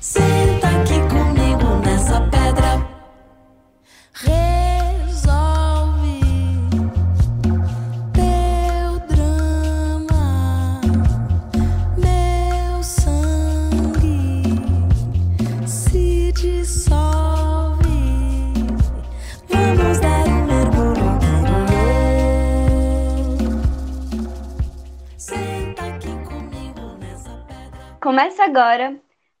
Senta aqui comigo nessa pedra. Resolve teu drama, meu sangue se dissolve. Vamos dar um mergulho. Senta aqui comigo nessa pedra. Começa agora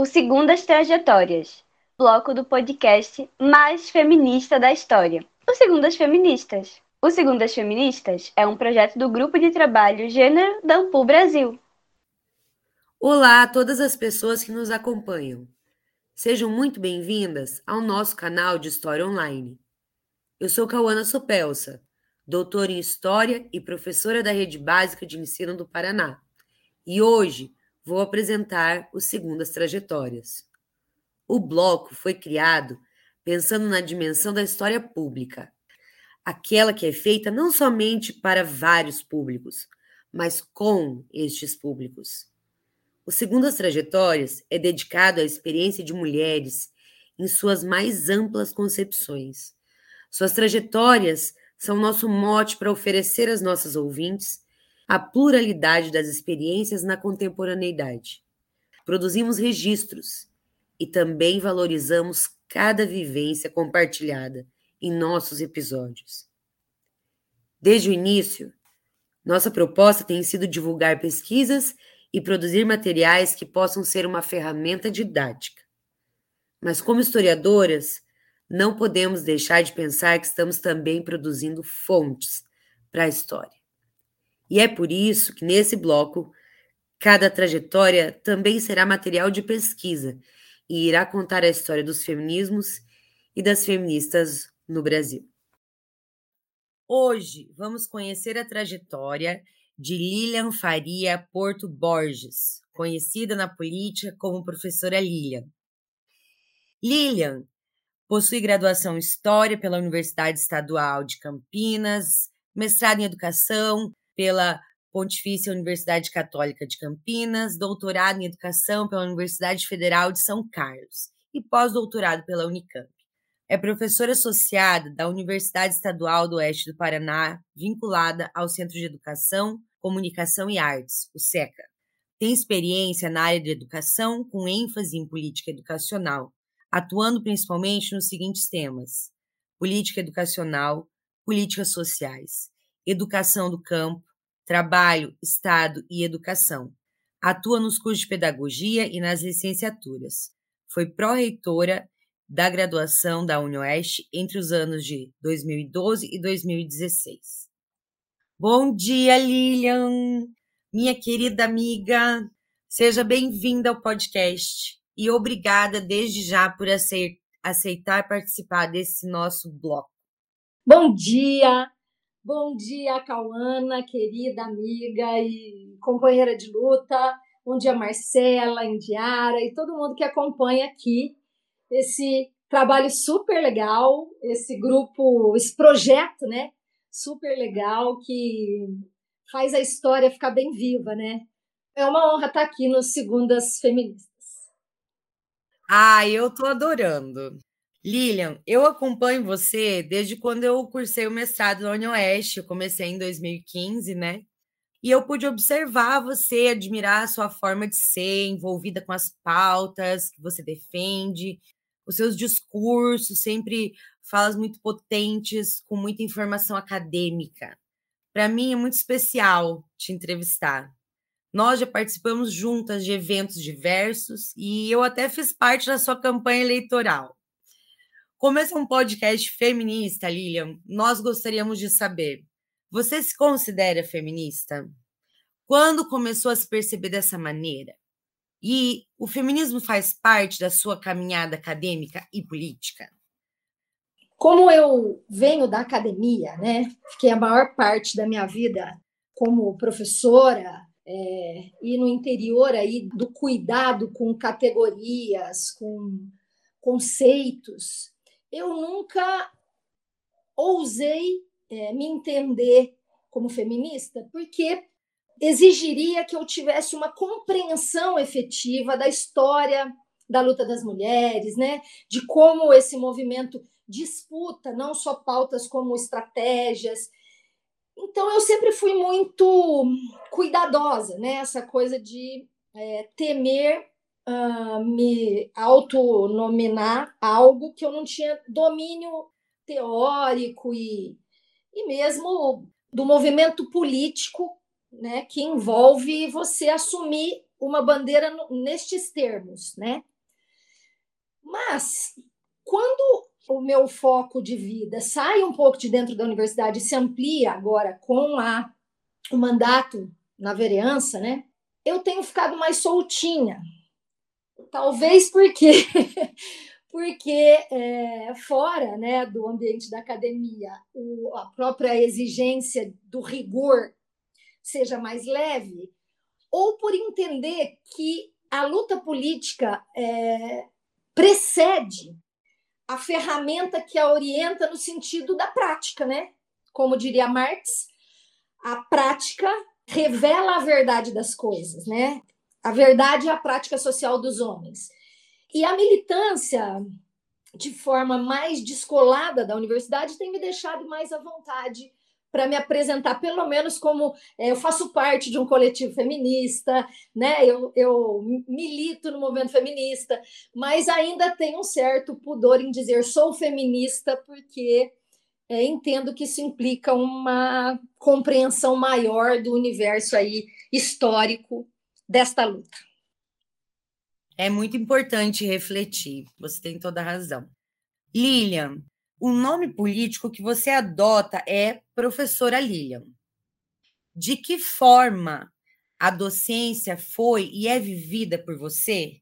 o Segundas Trajetórias, bloco do podcast mais feminista da história, o Segundas Feministas. O Segundas Feministas é um projeto do Grupo de Trabalho Gênero da Ampul Brasil. Olá a todas as pessoas que nos acompanham. Sejam muito bem-vindas ao nosso canal de História Online. Eu sou Cauana Sopelsa, doutora em História e professora da Rede Básica de Ensino do Paraná. E hoje vou apresentar o Segundas Trajetórias. O bloco foi criado pensando na dimensão da história pública, aquela que é feita não somente para vários públicos, mas com estes públicos. O Segundas Trajetórias é dedicado à experiência de mulheres em suas mais amplas concepções. Suas trajetórias são nosso mote para oferecer às nossas ouvintes a pluralidade das experiências na contemporaneidade. Produzimos registros e também valorizamos cada vivência compartilhada em nossos episódios. Desde o início, nossa proposta tem sido divulgar pesquisas e produzir materiais que possam ser uma ferramenta didática. Mas, como historiadoras, não podemos deixar de pensar que estamos também produzindo fontes para a história. E é por isso que nesse bloco, cada trajetória também será material de pesquisa e irá contar a história dos feminismos e das feministas no Brasil. Hoje vamos conhecer a trajetória de Lilian Faria Porto Borges, conhecida na política como professora Lilian. Lilian possui graduação em História pela Universidade Estadual de Campinas, mestrado em Educação pela Pontifícia Universidade Católica de Campinas, doutorado em Educação pela Universidade Federal de São Carlos e pós-doutorado pela Unicamp. É professora associada da Universidade Estadual do Oeste do Paraná, vinculada ao Centro de Educação, Comunicação e Artes, o SECA. Tem experiência na área de educação, com ênfase em política educacional, atuando principalmente nos seguintes temas: política educacional, políticas sociais, educação do campo, trabalho, Estado e educação. Atua nos cursos de pedagogia e nas licenciaturas. Foi pró-reitora da graduação da UniOeste entre os anos de 2012 e 2016. Bom dia, Lilian, minha querida amiga. Seja bem-vinda ao podcast e obrigada desde já por aceitar participar desse nosso bloco. Bom dia, Bom dia, Cauana, querida amiga e companheira de luta. Bom dia, Marcela, Indiara e todo mundo que acompanha aqui esse trabalho super legal, esse grupo, esse projeto, né? Super legal que faz a história ficar bem viva, né? É uma honra estar aqui nos Segundas Feministas. Ah, eu tô adorando. Lilian, eu acompanho você desde quando eu cursei o mestrado na UniOeste, eu comecei em 2015, né? E eu pude observar você, admirar a sua forma de ser, envolvida com as pautas que você defende, os seus discursos, sempre falas muito potentes, com muita informação acadêmica. Para mim é muito especial te entrevistar. Nós já participamos juntas de eventos diversos e eu até fiz parte da sua campanha eleitoral. Como esse é um podcast feminista, Lilian, nós gostaríamos de saber: você se considera feminista? Quando começou a se perceber dessa maneira? E o feminismo faz parte da sua caminhada acadêmica e política? Como eu venho da academia, né? Fiquei a maior parte da minha vida como professora é, e no interior aí do cuidado com categorias, com conceitos eu nunca ousei é, me entender como feminista, porque exigiria que eu tivesse uma compreensão efetiva da história da luta das mulheres, né? De como esse movimento disputa não só pautas como estratégias. Então eu sempre fui muito cuidadosa, né? Essa coisa de é, temer uh, me autonominar algo que eu não tinha domínio teórico e, e mesmo do movimento político, né? Que envolve você assumir uma bandeira nestes termos, né? Mas quando o meu foco de vida sai um pouco de dentro da universidade e se amplia agora com a, o mandato na vereança, né? Eu tenho ficado mais soltinha. Talvez porque porque é, fora né, do ambiente da academia o, a própria exigência do rigor seja mais leve, ou por entender que a luta política é, precede a ferramenta que a orienta no sentido da prática, né? Como diria Marx, a prática revela a verdade das coisas, né? A verdade é a prática social dos homens. E a militância, de forma mais descolada da universidade, tem me deixado mais à vontade para me apresentar, pelo menos como é, eu faço parte de um coletivo feminista, né? Eu, eu milito no movimento feminista, mas ainda tenho um certo pudor em dizer sou feminista, porque é, entendo que isso implica uma compreensão maior do universo aí histórico desta luta. É muito importante refletir, você tem toda a razão. Lilian, o nome político que você adota é professora Lilian. De que forma a docência foi e é vivida por você?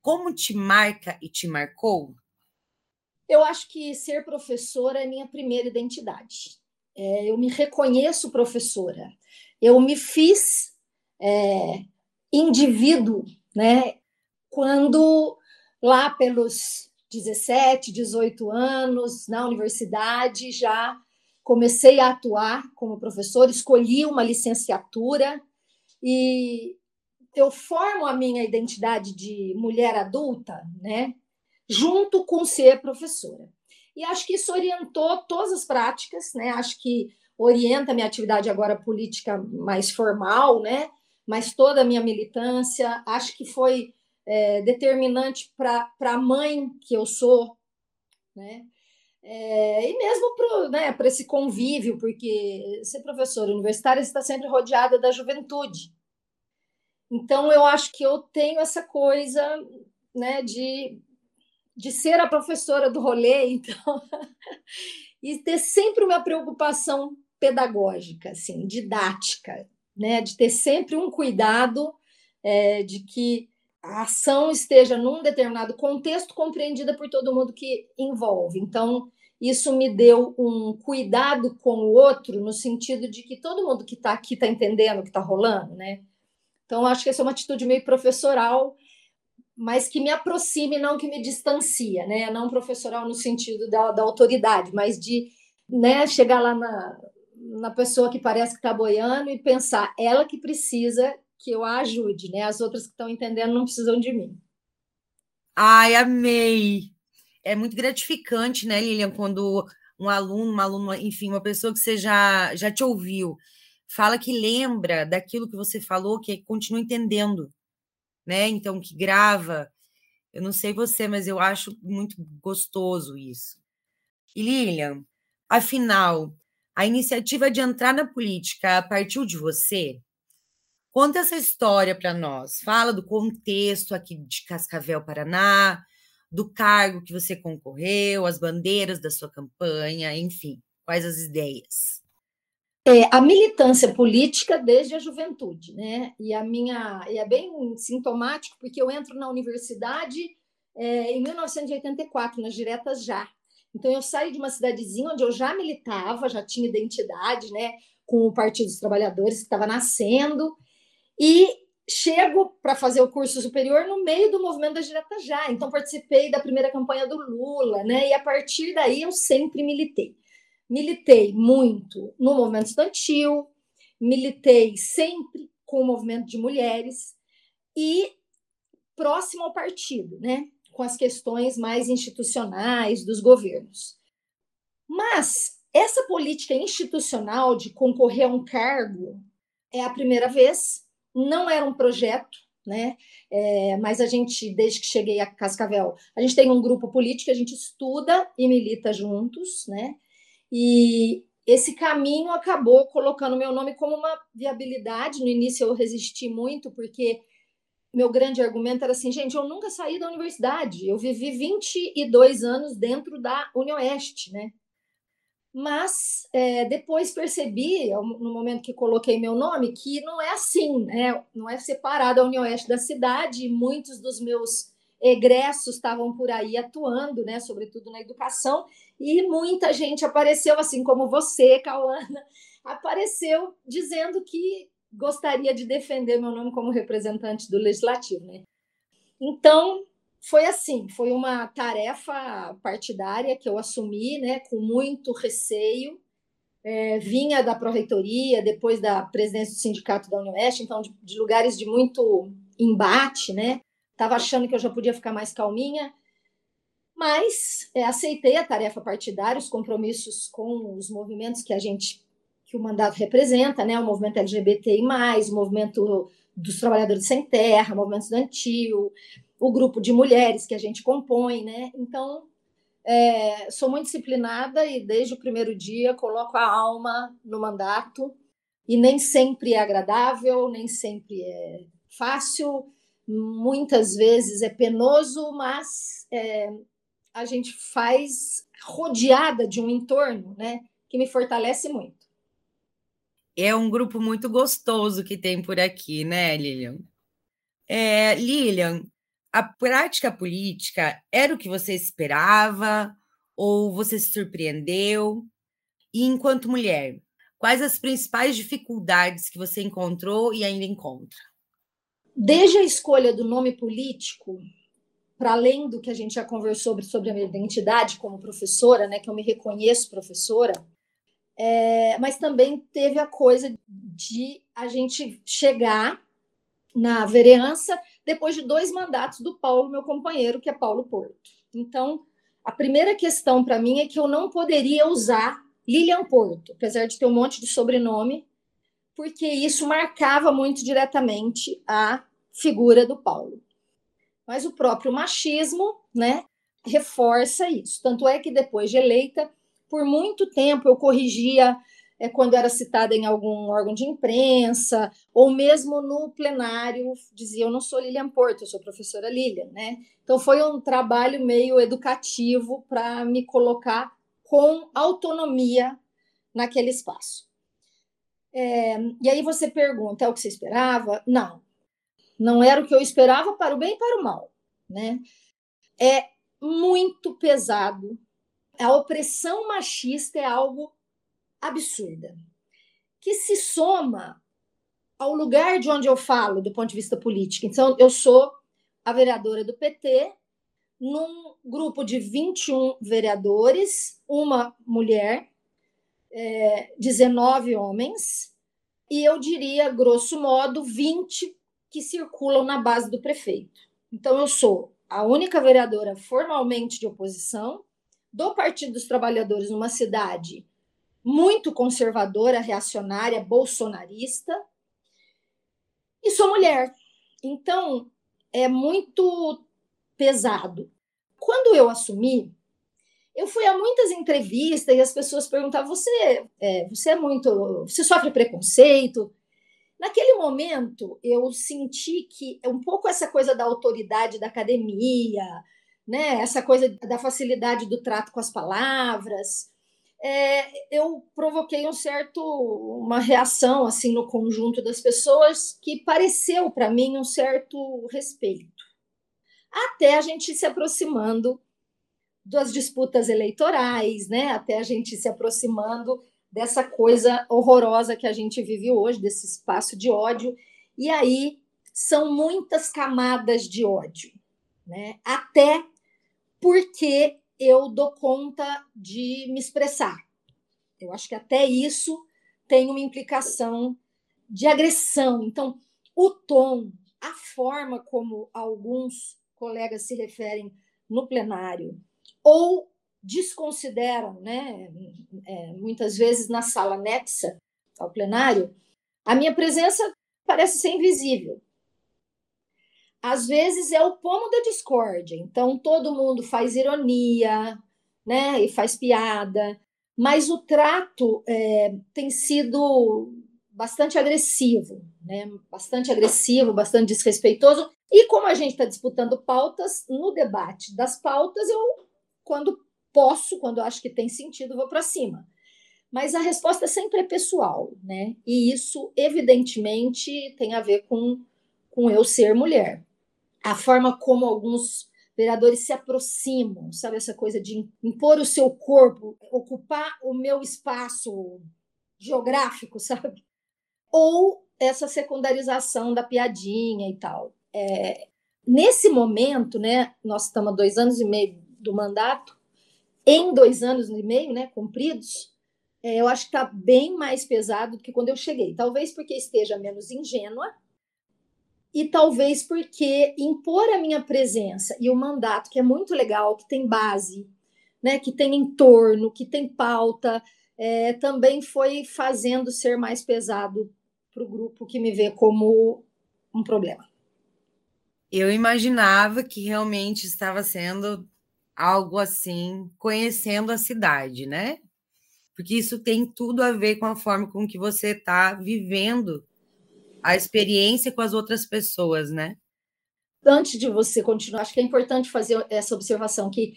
Como te marca e te marcou? Eu acho que ser professora é minha primeira identidade. É, eu me reconheço professora. Eu me fiz é, indivíduo, né? Quando lá pelos 17, 18 anos, na universidade, já comecei a atuar como professor, escolhi uma licenciatura e eu formo a minha identidade de mulher adulta, né, junto com ser professora. E acho que isso orientou todas as práticas, né? Acho que orienta a minha atividade agora política mais formal, né? Mas toda a minha militância, acho que foi é, determinante para a mãe que eu sou, né? É, e mesmo para né, esse convívio, porque ser professora universitária está sempre rodeada da juventude. Então, eu acho que eu tenho essa coisa né, de, de ser a professora do rolê, então, e ter sempre uma preocupação pedagógica, assim, didática, né, de ter sempre um cuidado é, de que a ação esteja num determinado contexto compreendida por todo mundo que envolve. Então, isso me deu um cuidado com o outro, no sentido de que todo mundo que está aqui está entendendo o que está rolando, né? Então, acho que essa é uma atitude meio professoral, mas que me aproxime, não que me distancia, né? Não professoral no sentido da, da autoridade, mas de né, chegar lá na, na pessoa que parece que está boiando e pensar, ela que precisa que eu a ajude, né? As outras que estão entendendo não precisam de mim. Ai, amei! É muito gratificante, né, Lilian, quando um aluno, uma aluna, enfim, uma pessoa que você já, já te ouviu, fala que lembra daquilo que você falou, que continua entendendo, né? Então, que grava. Eu não sei você, mas eu acho muito gostoso isso. E Lilian, afinal, a iniciativa de entrar na política partiu de você? Conta essa história para nós. Fala do contexto aqui de Cascavel, Paraná, do cargo que você concorreu, as bandeiras da sua campanha, enfim, quais as ideias? É, a militância política desde a juventude, né? E a minha e é bem sintomático porque eu entro na universidade é, em 1984 nas diretas já. Então eu saí de uma cidadezinha onde eu já militava, já tinha identidade, né? Com o Partido dos Trabalhadores que estava nascendo e chego para fazer o curso superior no meio do movimento da Direta Já. Então, participei da primeira campanha do Lula, né? E a partir daí eu sempre militei. Militei muito no movimento estudantil, militei sempre com o movimento de mulheres e próximo ao partido, né? Com as questões mais institucionais dos governos. Mas essa política institucional de concorrer a um cargo é a primeira vez, não era um projeto, né? É, mas a gente, desde que cheguei a Cascavel, a gente tem um grupo político, a gente estuda e milita juntos, né? E esse caminho acabou colocando meu nome como uma viabilidade. No início eu resisti muito, porque meu grande argumento era assim, gente, eu nunca saí da universidade, eu vivi 22 anos dentro da UniOeste, né? Mas é, depois percebi, no momento que coloquei meu nome, que não é assim, né? Não é separado a UniOeste da cidade, muitos dos meus egressos estavam por aí atuando, né, sobretudo na educação, e muita gente apareceu, assim como você, Cauana, apareceu dizendo que gostaria de defender meu nome como representante do legislativo, né? Então, foi assim, foi uma tarefa partidária que eu assumi, né, com muito receio. É, vinha da pró-reitoria, depois da presidência do sindicato da Unioeste, então de, de lugares de muito embate, né? Estava achando que eu já podia ficar mais calminha, mas é, aceitei a tarefa partidária, os compromissos com os movimentos que a gente, que o mandato representa, né? O movimento LGBTI, o movimento dos trabalhadores sem terra, o movimento estudantil, o grupo de mulheres que a gente compõe, né? Então, é, sou muito disciplinada e desde o primeiro dia coloco a alma no mandato e nem sempre é agradável, nem sempre é fácil, muitas vezes é penoso, mas é, a gente faz rodeada de um entorno, né, que me fortalece muito. É um grupo muito gostoso que tem por aqui, né, Lilian? É, Lilian, a prática política era o que você esperava ou você se surpreendeu? E enquanto mulher, quais as principais dificuldades que você encontrou e ainda encontra? desde a escolha do nome político, para além do que a gente já conversou sobre, sobre a minha identidade como professora, né, que eu me reconheço professora, é, mas também teve a coisa de a gente chegar na vereança depois de dois mandatos do Paulo, meu companheiro, que é Paulo Porto. Então, a primeira questão para mim é que eu não poderia usar Lilian Porto, apesar de ter um monte de sobrenome, porque isso marcava muito diretamente a figura do Paulo. Mas o próprio machismo, né, reforça isso. Tanto é que depois de eleita, por muito tempo eu corrigia é, quando era citada em algum órgão de imprensa, ou mesmo no plenário, dizia: Eu não sou Lilian Porto, eu sou professora Lilian. Né? Então, foi um trabalho meio educativo para me colocar com autonomia naquele espaço. É, e aí você pergunta: é o que você esperava? Não, não era o que eu esperava para o bem e para o mal. Né? É muito pesado. A opressão machista é algo absurda, que se soma ao lugar de onde eu falo do ponto de vista político. Então, eu sou a vereadora do PT, num grupo de 21 vereadores, uma mulher, é, 19 homens, e eu diria, grosso modo, 20 que circulam na base do prefeito. Então, eu sou a única vereadora formalmente de oposição do Partido dos Trabalhadores numa cidade muito conservadora, reacionária, bolsonarista, e sou mulher. Então, é muito pesado. Quando eu assumi, eu fui a muitas entrevistas e as pessoas perguntavam: você é, você é muito. Você sofre preconceito? Naquele momento, eu senti que um pouco essa coisa da autoridade da academia, né, essa coisa da facilidade do trato com as palavras, é, eu provoquei um certo uma reação assim no conjunto das pessoas que pareceu para mim um certo respeito até a gente se aproximando das disputas eleitorais, né? Até a gente se aproximando dessa coisa horrorosa que a gente vive hoje, desse espaço de ódio. E aí são muitas camadas de ódio, né? Até porque eu dou conta de me expressar. Eu acho que até isso tem uma implicação de agressão. Então, o tom, a forma como alguns colegas se referem no plenário ou desconsideram, né, é, muitas vezes na sala anexa ao plenário, a minha presença parece ser invisível. Às vezes é o pomo da discórdia, então todo mundo faz ironia, né, e faz piada, mas o trato é, tem sido bastante agressivo, né, bastante agressivo, bastante desrespeitoso. E como a gente está disputando pautas, no debate das pautas, eu, quando posso, quando acho que tem sentido, vou para cima. Mas a resposta sempre é pessoal, né? E isso, evidentemente, tem a ver com, com eu ser mulher. A forma como alguns vereadores se aproximam, sabe? Essa coisa de impor o seu corpo, ocupar o meu espaço geográfico, sabe? Ou essa secundarização da piadinha e tal. É, nesse momento, né? Nós estamos dois anos e meio do mandato, em dois anos e meio, né, cumpridos, é, eu acho que está bem mais pesado do que quando eu cheguei. Talvez porque esteja menos ingênua e talvez porque impor a minha presença e o mandato, que é muito legal, que tem base, né, que tem entorno, que tem pauta, é, também foi fazendo ser mais pesado para o grupo que me vê como um problema. Eu imaginava que realmente estava sendo algo assim, conhecendo a cidade, né? Porque isso tem tudo a ver com a forma com que você está vivendo a experiência com as outras pessoas, né? Antes de você continuar, acho que é importante fazer essa observação que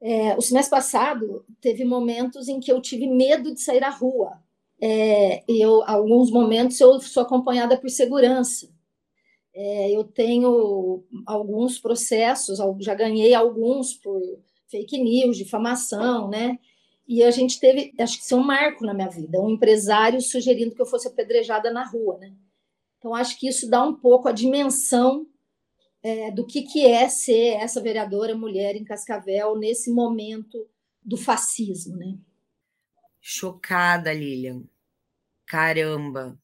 é, o semestre passado teve momentos em que eu tive medo de sair à rua. É, eu, alguns momentos eu sou acompanhada por segurança. É, eu tenho alguns processos, já ganhei alguns por fake news, difamação, né? E a gente teve, acho que isso é um marco na minha vida, um empresário sugerindo que eu fosse apedrejada na rua, né? Então, acho que isso dá um pouco a dimensão é, do que, que é ser essa vereadora mulher em Cascavel nesse momento do fascismo, né? Chocada, Lilian. Caramba,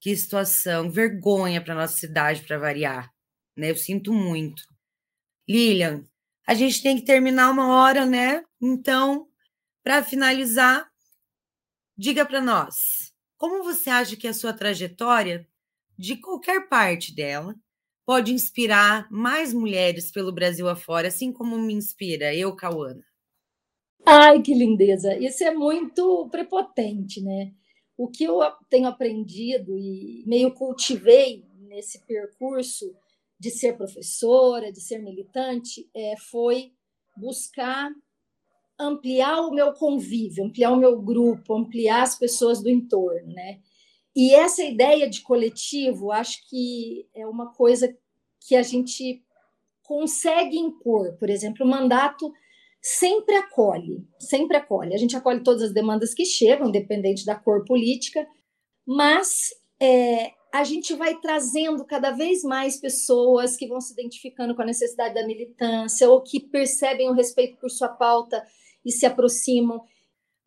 que situação, vergonha para nossa cidade para variar, né? Eu sinto muito. Lilian, a gente tem que terminar uma hora, né? Então, para finalizar, diga para nós, como você acha que a sua trajetória, de qualquer parte dela, pode inspirar mais mulheres pelo Brasil afora, assim como me inspira eu, Cauana? Ai, que lindeza! Isso é muito prepotente, né? o que eu tenho aprendido e meio cultivei nesse percurso de ser professora, de ser militante, é, foi buscar ampliar o meu convívio, ampliar o meu grupo, ampliar as pessoas do entorno, né? E essa ideia de coletivo, acho que é uma coisa que a gente consegue impor. Por exemplo, o mandato sempre acolhe, sempre acolhe. A gente acolhe todas as demandas que chegam, independente da cor política, mas é, a gente vai trazendo cada vez mais pessoas que vão se identificando com a necessidade da militância ou que percebem o respeito por sua pauta e se aproximam.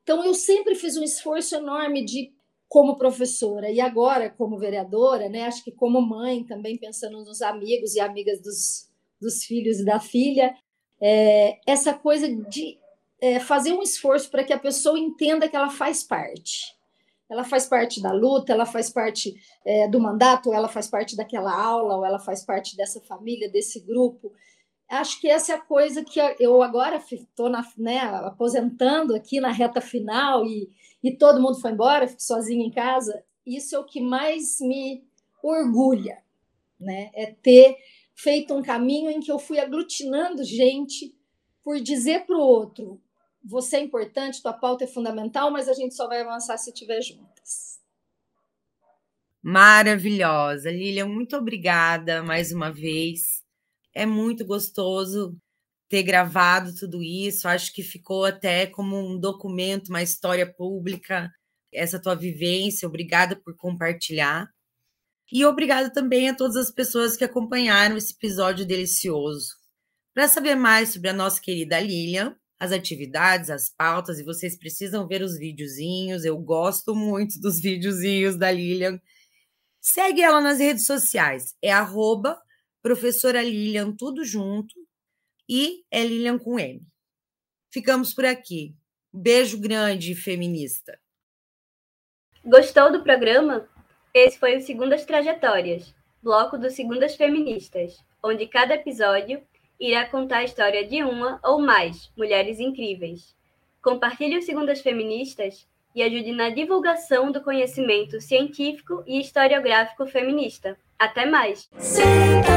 Então, eu sempre fiz um esforço enorme de como professora e agora como vereadora, né? Acho que como mãe também pensando nos amigos e amigas dos, dos filhos e da filha, é, essa coisa de é, fazer um esforço para que a pessoa entenda que ela faz parte. Ela faz parte da luta, ela faz parte é, do mandato, ela faz parte daquela aula, ou ela faz parte dessa família, desse grupo. Acho que essa é a coisa que eu agora estou né, aposentando aqui na reta final e, e todo mundo foi embora, fico sozinha em casa. Isso é o que mais me orgulha, né? É ter feito um caminho em que eu fui aglutinando gente por dizer para o outro: você é importante, tua pauta é fundamental, mas a gente só vai avançar se estiver juntas. Maravilhosa. Lilian, muito obrigada mais uma vez. É muito gostoso ter gravado tudo isso. Acho que ficou até como um documento, uma história pública, essa tua vivência. Obrigada por compartilhar. E obrigado também a todas as pessoas que acompanharam esse episódio delicioso. Para saber mais sobre a nossa querida Lilian, as atividades, as pautas, e vocês precisam ver os videozinhos, eu gosto muito dos videozinhos da Lilian. Segue ela nas redes sociais. É arroba professora Lilian, tudo junto. E é Lilian com M. Ficamos por aqui. Beijo grande, feminista. Gostou do programa? Esse foi o Segundas Trajetórias, bloco do Segundas Feministas, onde cada episódio irá contar a história de uma ou mais mulheres incríveis. Compartilhe o Segundas Feministas e ajude na divulgação do conhecimento científico e historiográfico feminista. Até mais! Senta